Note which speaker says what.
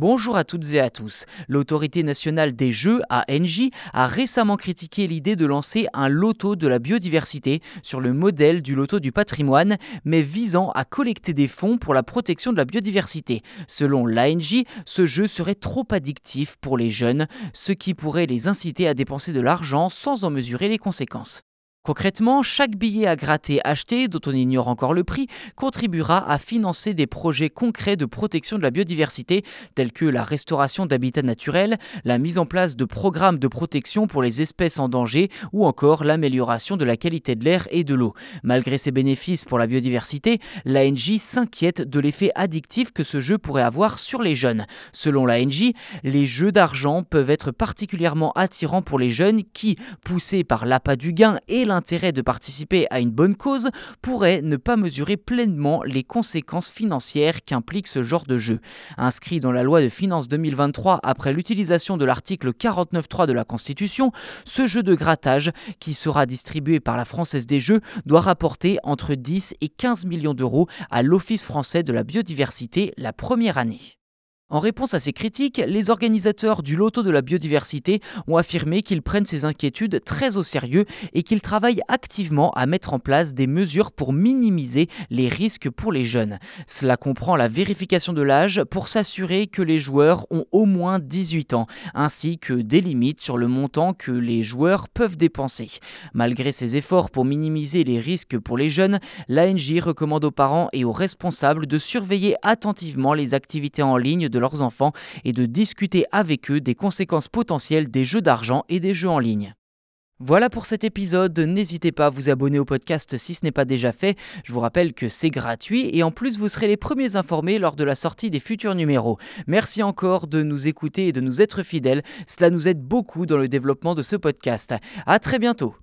Speaker 1: Bonjour à toutes et à tous. L'autorité nationale des jeux, ANJ, a récemment critiqué l'idée de lancer un loto de la biodiversité sur le modèle du loto du patrimoine, mais visant à collecter des fonds pour la protection de la biodiversité. Selon l'ANJ, ce jeu serait trop addictif pour les jeunes, ce qui pourrait les inciter à dépenser de l'argent sans en mesurer les conséquences. Concrètement, chaque billet à gratter acheté, dont on ignore encore le prix, contribuera à financer des projets concrets de protection de la biodiversité, tels que la restauration d'habitats naturels, la mise en place de programmes de protection pour les espèces en danger ou encore l'amélioration de la qualité de l'air et de l'eau. Malgré ses bénéfices pour la biodiversité, l'ANJ s'inquiète de l'effet addictif que ce jeu pourrait avoir sur les jeunes. Selon l'ANJ, les jeux d'argent peuvent être particulièrement attirants pour les jeunes qui, poussés par l'appât du gain et l'intérêt de participer à une bonne cause pourrait ne pas mesurer pleinement les conséquences financières qu'implique ce genre de jeu. Inscrit dans la loi de finances 2023 après l'utilisation de l'article 49.3 de la Constitution, ce jeu de grattage, qui sera distribué par la Française des Jeux, doit rapporter entre 10 et 15 millions d'euros à l'Office français de la biodiversité la première année. En réponse à ces critiques, les organisateurs du Loto de la biodiversité ont affirmé qu'ils prennent ces inquiétudes très au sérieux et qu'ils travaillent activement à mettre en place des mesures pour minimiser les risques pour les jeunes. Cela comprend la vérification de l'âge pour s'assurer que les joueurs ont au moins 18 ans, ainsi que des limites sur le montant que les joueurs peuvent dépenser. Malgré ces efforts pour minimiser les risques pour les jeunes, l'ANJ recommande aux parents et aux responsables de surveiller attentivement les activités en ligne de leurs enfants et de discuter avec eux des conséquences potentielles des jeux d'argent et des jeux en ligne. Voilà pour cet épisode, n'hésitez pas à vous abonner au podcast si ce n'est pas déjà fait. Je vous rappelle que c'est gratuit et en plus vous serez les premiers informés lors de la sortie des futurs numéros. Merci encore de nous écouter et de nous être fidèles, cela nous aide beaucoup dans le développement de ce podcast. À très bientôt.